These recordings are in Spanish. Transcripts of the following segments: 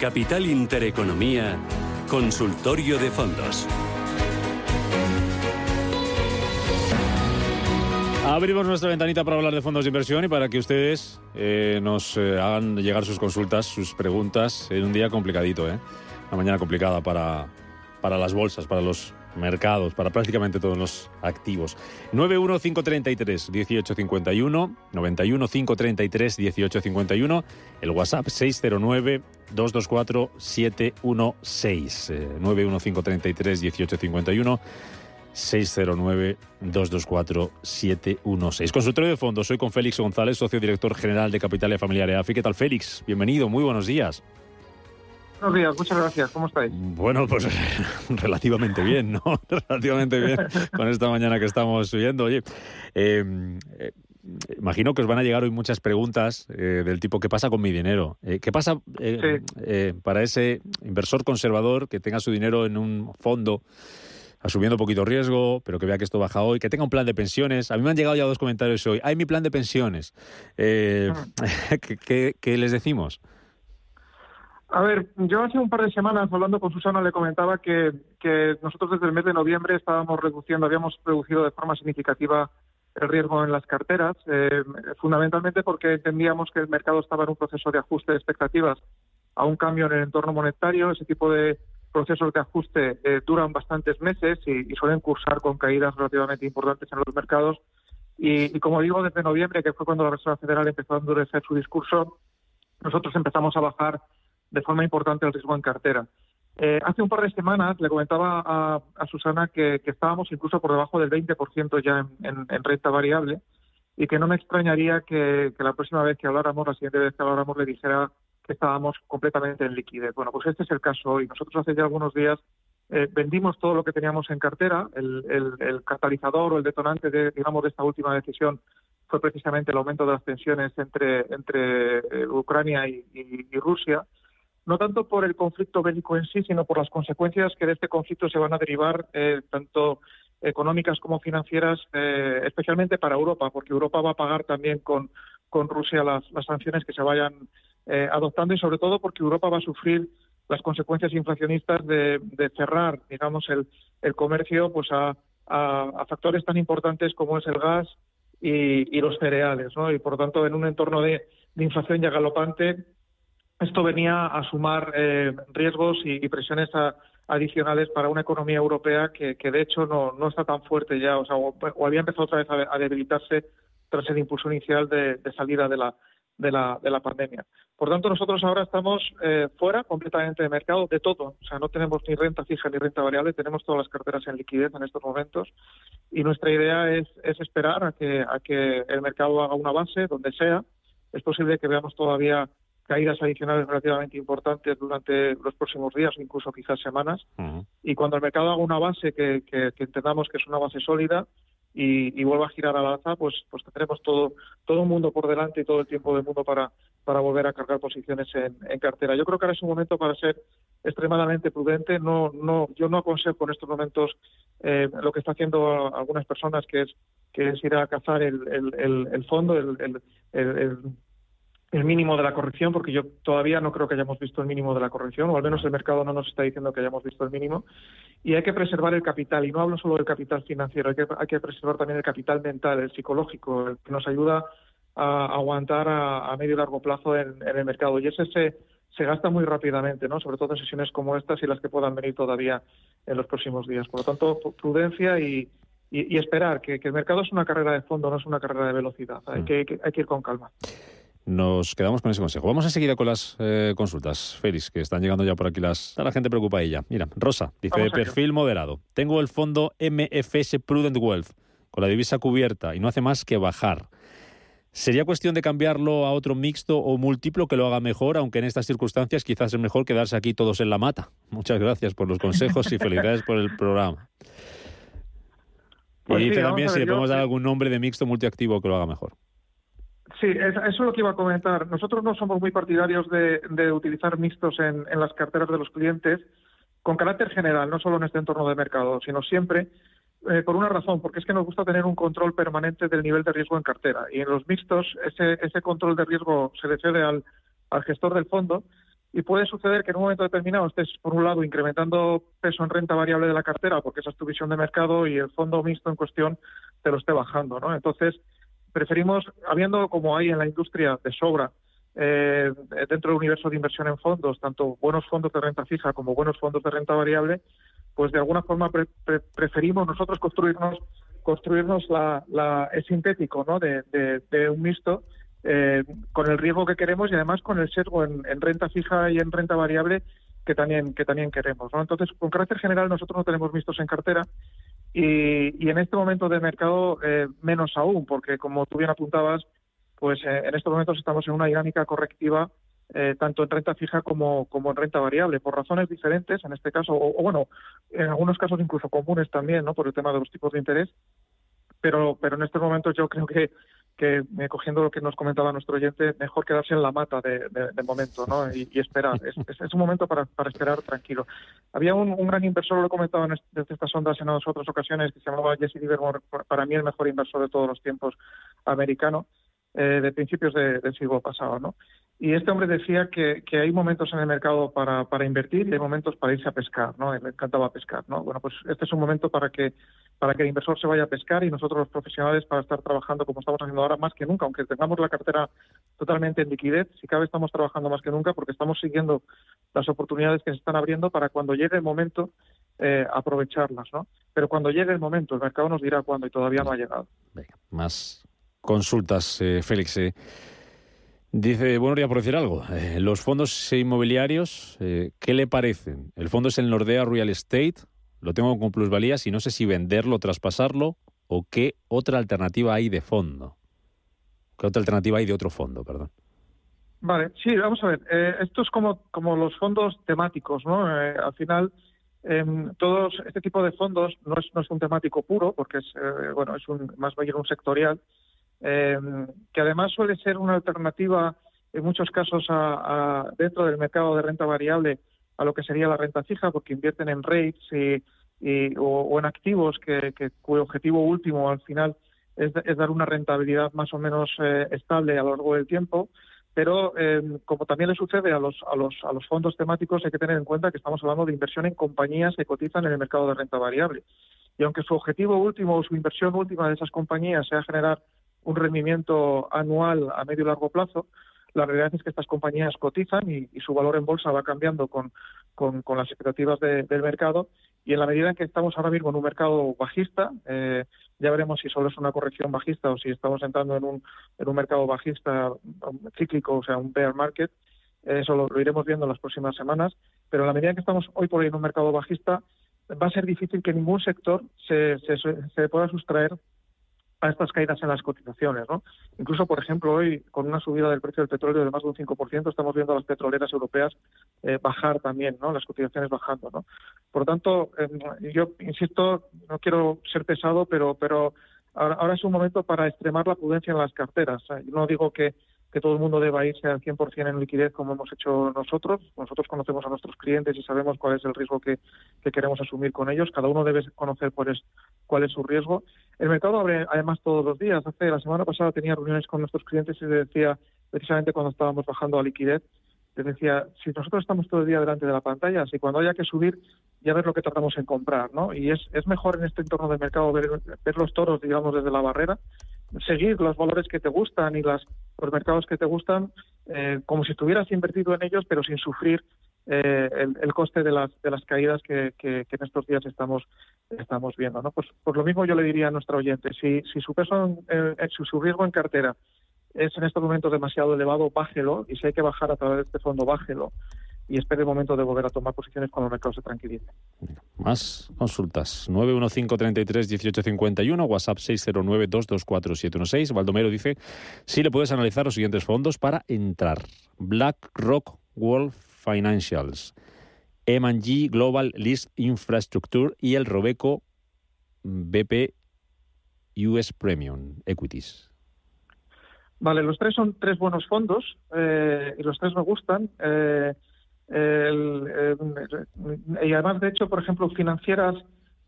Capital Intereconomía, Consultorio de Fondos. Abrimos nuestra ventanita para hablar de fondos de inversión y para que ustedes eh, nos eh, hagan llegar sus consultas, sus preguntas en un día complicadito, ¿eh? Una mañana complicada para, para las bolsas, para los mercados, para prácticamente todos los activos. 91533-1851, 91533-1851, el WhatsApp 609-224-716, eh, 91533-1851. 609-224-716. Consultorio de fondos, soy con Félix González, socio director general de Capital y Familiar EAFI. ¿Qué tal, Félix? Bienvenido, muy buenos días. Buenos días, muchas gracias. ¿Cómo estáis? Bueno, pues relativamente bien, ¿no? relativamente bien con esta mañana que estamos viendo. Oye, eh, eh, imagino que os van a llegar hoy muchas preguntas eh, del tipo ¿qué pasa con mi dinero? Eh, ¿Qué pasa para ese inversor conservador que tenga su dinero en un fondo? asumiendo poquito riesgo, pero que vea que esto baja hoy, que tenga un plan de pensiones. A mí me han llegado ya dos comentarios hoy. Hay mi plan de pensiones. ¿qué, qué, qué les decimos? A ver, yo hace un par de semanas hablando con Susana le comentaba que, nosotros desde el mes de noviembre estábamos reduciendo, habíamos reducido de forma significativa el riesgo en las carteras, eh, fundamentalmente porque entendíamos que el mercado estaba en un proceso de ajuste de expectativas a un cambio en el entorno monetario. Ese tipo de procesos de ajuste eh, duran bastantes meses y, suelen cursar con caídas relativamente importantes en los mercados. Y, como digo, desde noviembre, que fue cuando la Reserva Federal empezó a endurecer su discurso, nosotros empezamos a bajar de forma importante el riesgo en cartera. Eh, hace un par de semanas le comentaba a, Susana que, estábamos incluso por debajo del 20% ya en, en, en, renta variable y que no me extrañaría que, la próxima vez que habláramos, la siguiente vez que habláramos, le dijera que estábamos completamente en liquidez. Bueno, pues este es el caso hoy. Nosotros hace ya algunos días eh, vendimos todo lo que teníamos en cartera. El, catalizador o el detonante de, digamos, de esta última decisión fue precisamente el aumento de las tensiones entre, eh, Ucrania y Rusia no tanto por el conflicto bélico en sí, sino por las consecuencias que de este conflicto se van a derivar, eh, tanto económicas como financieras, eh, especialmente para Europa, porque Europa va a pagar también con, Rusia las, sanciones que se vayan eh, adoptando y sobre todo porque Europa va a sufrir las consecuencias inflacionistas de, cerrar, digamos, el, comercio pues a, factores tan importantes como es el gas y, los cereales, ¿no? Y por tanto, en un entorno de inflación ya galopante, esto venía a sumar eh, riesgos y, presiones a, adicionales para una economía europea que, que de hecho no, está tan fuerte ya, o, sea, o, había empezado otra vez a, debilitarse tras el impulso inicial de, salida de la, de la, de la pandemia. Por tanto, nosotros ahora estamos eh, fuera completamente de mercado de todo. O sea, no tenemos ni renta fija ni renta variable, tenemos todas las carteras en liquidez en estos momentos. Y nuestra idea es, es esperar a que, a que el mercado haga una base, donde sea. Es posible que veamos todavía caídas adicionales relativamente importantes durante los próximos días o incluso quizás semanas. Uh -huh. Y cuando el mercado haga una base que, que, que entendamos que es una base sólida y, y, vuelva a girar al alza, pues, pues tendremos todo, todo un mundo por delante y todo el tiempo del mundo para, para volver a cargar posiciones en, en cartera. Yo creo que ahora es un momento para ser extremadamente prudente. No, no, yo no aconsejo en estos momentos eh, lo que está haciendo algunas personas, que es, que es ir a cazar el, el, el, el fondo, el, el mínimo de la corrección, porque yo todavía no creo que hayamos visto el mínimo de la corrección, o al menos el mercado no nos está diciendo que hayamos visto el mínimo, y hay que preservar el capital, y no hablo solo del capital financiero, hay que, hay que preservar también el capital mental, el psicológico, el que nos ayuda a aguantar a, a medio y largo plazo en, en, el mercado, y ese se, se gasta muy rápidamente, ¿no? sobre todo en sesiones como estas y las que puedan venir todavía en los próximos días. Por lo tanto, prudencia y, y, y esperar, que, que, el mercado es una carrera de fondo, no es una carrera de velocidad, hay que, hay que ir con calma. Nos quedamos con ese consejo. Vamos enseguida con las eh, consultas, Félix, que están llegando ya por aquí las... A la gente preocupa ella. Mira, Rosa, dice de perfil moderado. Tengo el fondo MFS Prudent Wealth con la divisa cubierta y no hace más que bajar. ¿Sería cuestión de cambiarlo a otro mixto o múltiplo que lo haga mejor, aunque en estas circunstancias quizás es mejor quedarse aquí todos en la mata? Muchas gracias por los consejos y felicidades por el programa. Pues y dice también si le podemos dar algún nombre de mixto multiactivo que lo haga mejor. Sí, eso es lo que iba a comentar. Nosotros no somos muy partidarios de, utilizar mixtos en, las carteras de los clientes con carácter general, no solo en este entorno de mercado, sino siempre eh, por una razón, porque es que nos gusta tener un control permanente del nivel de riesgo en cartera. Y en los mixtos ese, ese control de riesgo se le cede al, gestor del fondo y puede suceder que en un momento determinado estés, por un lado, incrementando peso en renta variable de la cartera, porque esa es tu visión de mercado, y el fondo mixto en cuestión te lo esté bajando. ¿no? Entonces, preferimos, habiendo como hay en la industria de sobra, eh, dentro del universo de inversión en fondos, tanto buenos fondos de renta fija como buenos fondos de renta variable, pues de alguna forma preferimos nosotros construirnos construirnos la, la el sintético ¿no? de, de, un mixto eh, con el riesgo que queremos y además con el sesgo en, renta fija y en renta variable que también que también queremos ¿no? entonces con carácter general nosotros no tenemos mixtos en cartera y, y en este momento de mercado eh, menos aún, porque como tú bien apuntabas, pues eh, en estos momentos estamos en una dinámica correctiva eh, tanto en renta fija como, como en renta variable, por razones diferentes, en este caso, o, bueno, en algunos casos incluso comunes también, ¿no? Por el tema de los tipos de interés. Pero, pero en estos momentos yo creo que que eh, cogiendo lo que nos comentaba nuestro oyente, mejor quedarse en la mata de, momento ¿no? y, esperar. Es, un momento para, esperar tranquilo. Había un, gran inversor, lo he comentado en desde estas ondas en otras ocasiones, que se llamaba Jesse Livermore, para mí el mejor inversor de todos los tiempos americano, eh, de principios del siglo pasado. ¿no? Y este hombre decía que, hay momentos en el mercado para, invertir y hay momentos para irse a pescar, ¿no? Le encantaba pescar, ¿no? Bueno, pues este es un momento para que, para que el inversor se vaya a pescar y nosotros los profesionales para estar trabajando como estamos haciendo ahora más que nunca, aunque tengamos la cartera totalmente en liquidez, si cabe estamos trabajando más que nunca porque estamos siguiendo las oportunidades que se están abriendo para cuando llegue el momento eh, aprovecharlas, ¿no? Pero cuando llegue el momento, el mercado nos dirá cuándo y todavía no ha llegado. Más consultas, eh, Félix. Eh. Dice, bueno, ya por decir algo, eh, los fondos inmobiliarios, eh, ¿qué le parecen? El fondo es el Nordea Real Estate, lo tengo con plusvalías y no sé si venderlo, traspasarlo o qué otra alternativa hay de fondo. ¿Qué otra alternativa hay de otro fondo, perdón? Vale, sí, vamos a ver. Eh, esto es como, como los fondos temáticos, ¿no? al final, em, todos este tipo de fondos no es, no es un temático puro, porque es, bueno, es un, más bien un sectorial, eh, que además suele ser una alternativa en muchos casos a, dentro del mercado de renta variable a lo que sería la renta fija, porque invierten en rates y, o, en activos que, cuyo objetivo último al final es, dar una rentabilidad más o menos eh, estable a lo largo del tiempo. Pero eh, como también le sucede a los, a, los, a los fondos temáticos, hay que tener en cuenta que estamos hablando de inversión en compañías que cotizan en el mercado de renta variable. Y aunque su objetivo último o su inversión última de esas compañías sea generar un rendimiento anual a medio y largo plazo, la realidad es que estas compañías cotizan y, su valor en bolsa va cambiando con, con, las expectativas del mercado. Y en la medida en que estamos ahora mismo en un mercado bajista, eh, ya veremos si solo es una corrección bajista o si estamos entrando en un, en un mercado bajista cíclico, o sea, un bear market, eso lo, iremos viendo en las próximas semanas, pero en la medida en que estamos hoy por hoy en un mercado bajista, va a ser difícil que ningún sector se, se, se pueda sustraer a estas caídas en las cotizaciones. ¿no? Incluso, por ejemplo, hoy, con una subida del precio del petróleo de más de un 5%, estamos viendo a las petroleras europeas eh, bajar también, ¿no? las cotizaciones bajando. ¿no? Por lo tanto, em, yo insisto, no quiero ser pesado, pero, pero ahora, es un momento para extremar la prudencia en las carteras. no digo que que todo el mundo deba irse al 100% en liquidez como hemos hecho nosotros. Nosotros conocemos a nuestros clientes y sabemos cuál es el riesgo que, queremos asumir con ellos. Cada uno debe conocer cuál es, cuál es su riesgo. El mercado abre además todos los días. Hace la semana pasada tenía reuniones con nuestros clientes y les decía, precisamente cuando estábamos bajando a liquidez, les decía, si nosotros estamos todo el día delante de la pantalla, si cuando haya que subir, ya ver lo que tratamos en comprar, ¿no? Y es, es mejor en este entorno de mercado ver, ver los toros, digamos, desde la barrera, seguir los valores que te gustan y las, los mercados que te gustan eh, como si estuvieras invertido en ellos, pero sin sufrir eh, el, coste de las, de las caídas que, que, en estos días estamos, estamos viendo. ¿no? Pues, por lo mismo yo le diría a nuestra oyente, si, si su peso, en, su riesgo en cartera es en estos momentos demasiado elevado, bájelo, y si hay que bajar a través de este fondo, bájelo y espere el momento de volver a tomar posiciones cuando el mercado se tranquilice. Más consultas. 915331851, WhatsApp 609224716. Baldomero dice, si le puedes analizar los siguientes fondos para entrar. BlackRock World Financials, M&G Global List Infrastructure y el Robeco BP US Premium Equities. Vale, los tres son tres buenos fondos eh, y los tres me gustan. Eh, y además, de hecho, por ejemplo, financieras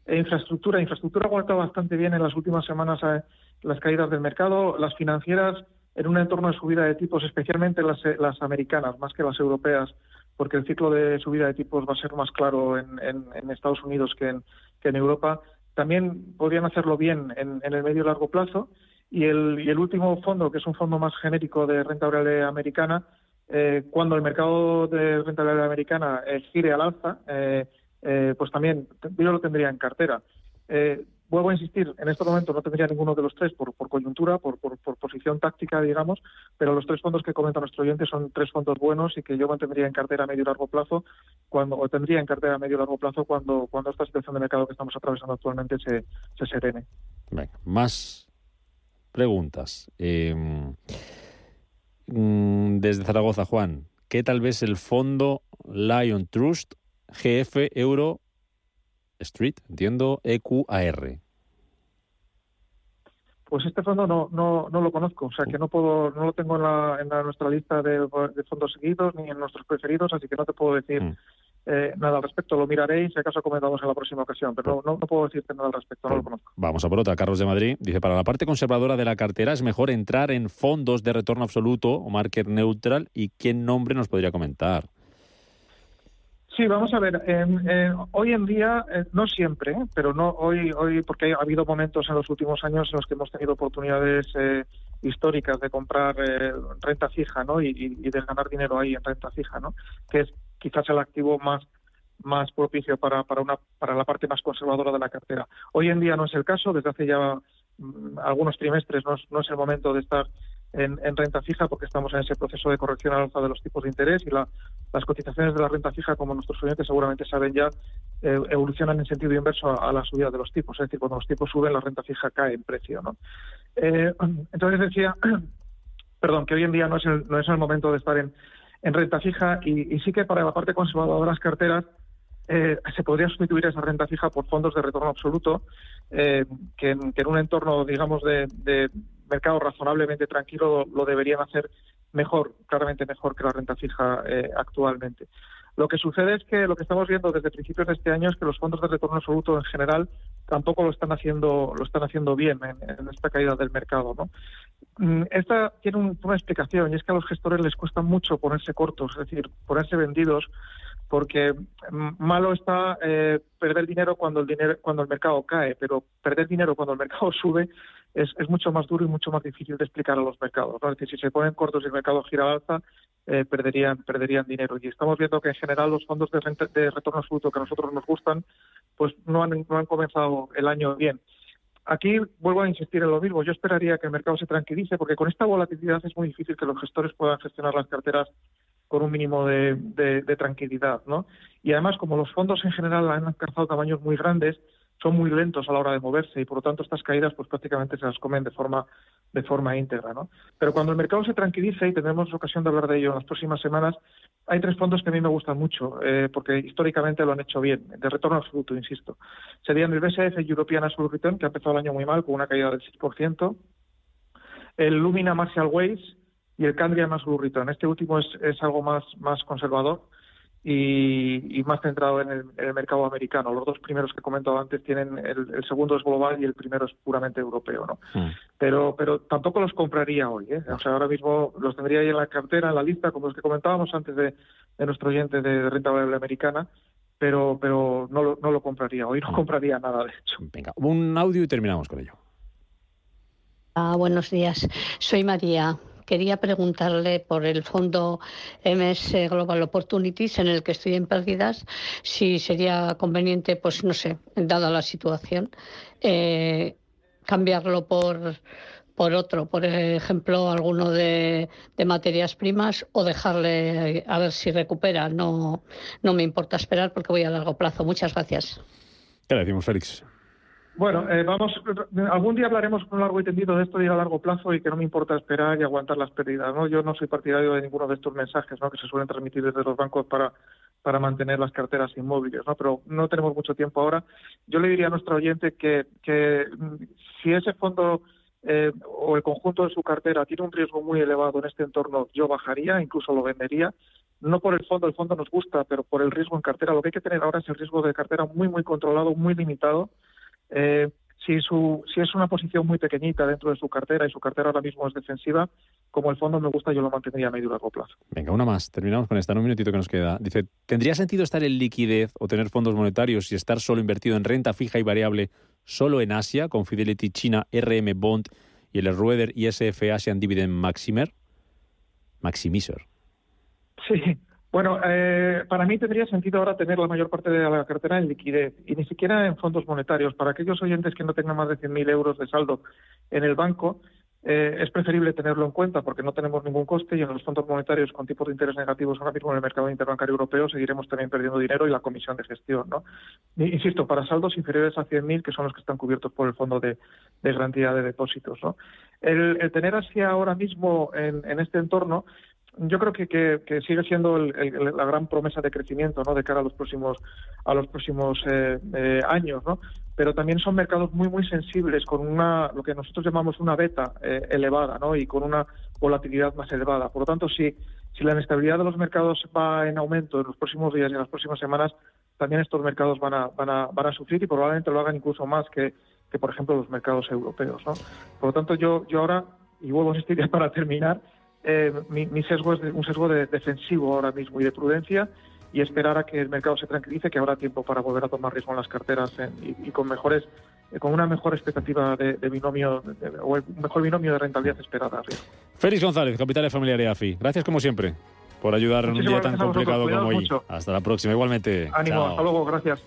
e infraestructura. Infraestructura ha aguantado bastante bien en las últimas semanas eh, las caídas del mercado. Las financieras en un entorno de subida de tipos, especialmente las americanas, más que las europeas, porque el ciclo de subida de tipos va a ser más claro en, en, Estados Unidos que en, Europa. También podrían hacerlo bien en, en el medio y largo plazo. Y el, y el último fondo, que es un fondo más genérico de renta variable americana, eh, cuando el mercado de renta variable americana eh, gire al alza, eh, pues también yo lo tendría en cartera. Vuelvo a insistir, en este momento no tendría ninguno de los tres por, coyuntura, por, posición táctica, digamos, pero los tres fondos que comenta nuestro oyente son tres fondos buenos y que yo mantendría en cartera a medio y largo plazo, cuando, o tendría en cartera a medio y largo plazo cuando, cuando esta situación de mercado que estamos atravesando actualmente se, se serene. Venga, más preguntas. Mm, desde Zaragoza, Juan, ¿qué tal vez el fondo Lion Trust GF Euro Street, entiendo, EQAR? Pues este fondo no, no, no lo conozco, o sea que no puedo, no lo tengo en, la, en nuestra lista de, fondos seguidos ni en nuestros preferidos, así que no te puedo decir mm. Eh, nada al respecto. Lo miraré y si acaso comentamos en la próxima ocasión, pero no, no, puedo decirte nada al respecto, no lo conozco. Vamos a por otra. Carlos de Madrid dice, para la parte conservadora de la cartera es mejor entrar en fondos de retorno absoluto o market neutral y qué nombre nos podría comentar. Sí, vamos a ver. hoy en día, eh, no siempre, pero no hoy, hoy porque ha habido momentos en los últimos años en los que hemos tenido oportunidades eh, históricas de comprar renta fija, ¿no? Y, y, de ganar dinero ahí en renta fija, ¿no? Que es quizás el activo más más propicio para, para, una, para la parte más conservadora de la cartera. Hoy en día no es el caso, desde hace ya mm, algunos trimestres no es, no es el momento de estar en, renta fija porque estamos en ese proceso de corrección al alza de los tipos de interés y las cotizaciones de la renta fija, como nuestros oyentes seguramente saben ya, eh, evolucionan en sentido inverso a, la subida de los tipos. Es decir, cuando los tipos suben, la renta fija cae en precio. ¿no? Eh, entonces decía, perdón, que hoy en día no es el, no es el momento de estar en, en renta fija y, sí que para la parte conservadora de las carteras eh, se podría sustituir esa renta fija por fondos de retorno absoluto que, en, un entorno, digamos, de, mercado razonablemente tranquilo lo, deberían hacer mejor, claramente mejor que la renta fija eh, actualmente. Lo que sucede es que lo que estamos viendo desde principios de este año es que los fondos de retorno absoluto en general tampoco lo están haciendo lo están haciendo bien en, esta caída del mercado, ¿no? Mm, esta tiene una explicación y es que a los gestores les cuesta mucho ponerse cortos, es decir, ponerse vendidos, porque mm, malo está eh, perder dinero cuando el dinero cuando el mercado cae, pero perder dinero cuando el mercado sube es, es, mucho más duro y mucho más difícil de explicar a los mercados. Es decir, si se ponen cortos y el mercado gira al alza, eh, perderían, perderían dinero. Y estamos viendo que en general los fondos de, de retorno absoluto que a nosotros nos gustan, pues no han, no han comenzado el año bien. Aquí vuelvo a insistir en lo mismo. Yo esperaría que el mercado se tranquilice porque con esta volatilidad es muy difícil que los gestores puedan gestionar las carteras con un mínimo de, de tranquilidad, ¿no? Y además, como los fondos en general han alcanzado tamaños muy grandes, son muy lentos a la hora de moverse y por lo tanto estas caídas pues prácticamente se las comen de forma de forma íntegra, ¿no? Pero cuando el mercado se tranquilice y tendremos ocasión de hablar de ello en las próximas semanas, hay tres fondos que a mí me gustan mucho eh, porque históricamente lo han hecho bien, de retorno absoluto, insisto. Serían el BSF European Absolute Return que ha empezado el año muy mal con una caída del 6%, el Lumina Marshall Ways y el Candrian Absolute Return. Este último es, es algo más más conservador y, más centrado en el, mercado americano. Los dos primeros que he comentado antes tienen, el, segundo es global y el primero es puramente europeo, ¿no? Hmm. Pero, pero tampoco los compraría hoy, ¿eh? O sea, ahora mismo los tendría ahí en la cartera, en la lista, como los que comentábamos antes de, nuestro oyente de renta variable americana, pero, pero no, lo, no lo compraría hoy, no hmm. compraría nada de hecho. Venga, un audio y terminamos con ello. Ah, buenos días, soy María quería preguntarle por el fondo MS Global Opportunities en el que estoy en pérdidas, si sería conveniente, pues no sé, dada la situación, eh, cambiarlo por por otro, por ejemplo, alguno de, materias primas o dejarle a ver si recupera. No, no me importa esperar porque voy a largo plazo. Muchas gracias. ¿Qué le decimos, Félix? Bueno, eh, vamos, algún día hablaremos con largo y tendido de esto de ir a largo plazo y que no me importa esperar y aguantar las pérdidas. ¿no? Yo no soy partidario de ninguno de estos mensajes ¿no? que se suelen transmitir desde los bancos para, para mantener las carteras inmóviles, ¿no? pero no tenemos mucho tiempo ahora. Yo le diría a nuestro oyente que, que mm, si ese fondo eh, o el conjunto de su cartera tiene un riesgo muy elevado en este entorno, yo bajaría, incluso lo vendería. No por el fondo, el fondo nos gusta, pero por el riesgo en cartera. Lo que hay que tener ahora es el riesgo de cartera muy, muy controlado, muy limitado eh, si, su, si es una posición muy pequeñita dentro de su cartera y su cartera ahora mismo es defensiva, como el fondo me gusta, yo lo mantendría a medio y largo plazo. Venga, una más. Terminamos con esta, en un minutito que nos queda. Dice, ¿tendría sentido estar en liquidez o tener fondos monetarios y estar solo invertido en renta fija y variable solo en Asia, con Fidelity China, RM Bond y el Rueder ISF Asian Dividend Maximer? Maximizer. Sí, bueno, eh, para mí tendría sentido ahora tener la mayor parte de la cartera en liquidez y ni siquiera en fondos monetarios. Para aquellos oyentes que no tengan más de 100.000 euros de saldo en el banco, eh, es preferible tenerlo en cuenta porque no tenemos ningún coste y en los fondos monetarios con tipos de interés negativos ahora mismo en el mercado interbancario europeo seguiremos también perdiendo dinero y la comisión de gestión. ¿no? Insisto, para saldos inferiores a 100.000, que son los que están cubiertos por el Fondo de, Garantía de Depósitos. ¿no? El, tener así ahora mismo en, en este entorno yo creo que, que, sigue siendo la gran promesa de crecimiento ¿no? de cara a los próximos a los próximos eh, eh, años no pero también son mercados muy muy sensibles con una lo que nosotros llamamos una beta eh, elevada no y con una volatilidad más elevada. Por lo tanto si si la inestabilidad de los mercados va en aumento en los próximos días y en las próximas semanas también estos mercados van a van a van a sufrir y probablemente lo hagan incluso más que que por ejemplo los mercados europeos no por lo tanto yo yo ahora y vuelvo a insistir para terminar eh, mi, sesgo es un sesgo de defensivo ahora mismo y de prudencia y esperar a que el mercado se tranquilice, que habrá tiempo para volver a tomar riesgo en las carteras y, con mejores, eh, con una mejor expectativa de, binomio o el mejor binomio de rentabilidad esperada. Félix González, capital de Familiar EAFI. Gracias como siempre por ayudar en un día tan complicado como hoy. Hasta la próxima, igualmente. Ánimo, hasta luego, gracias.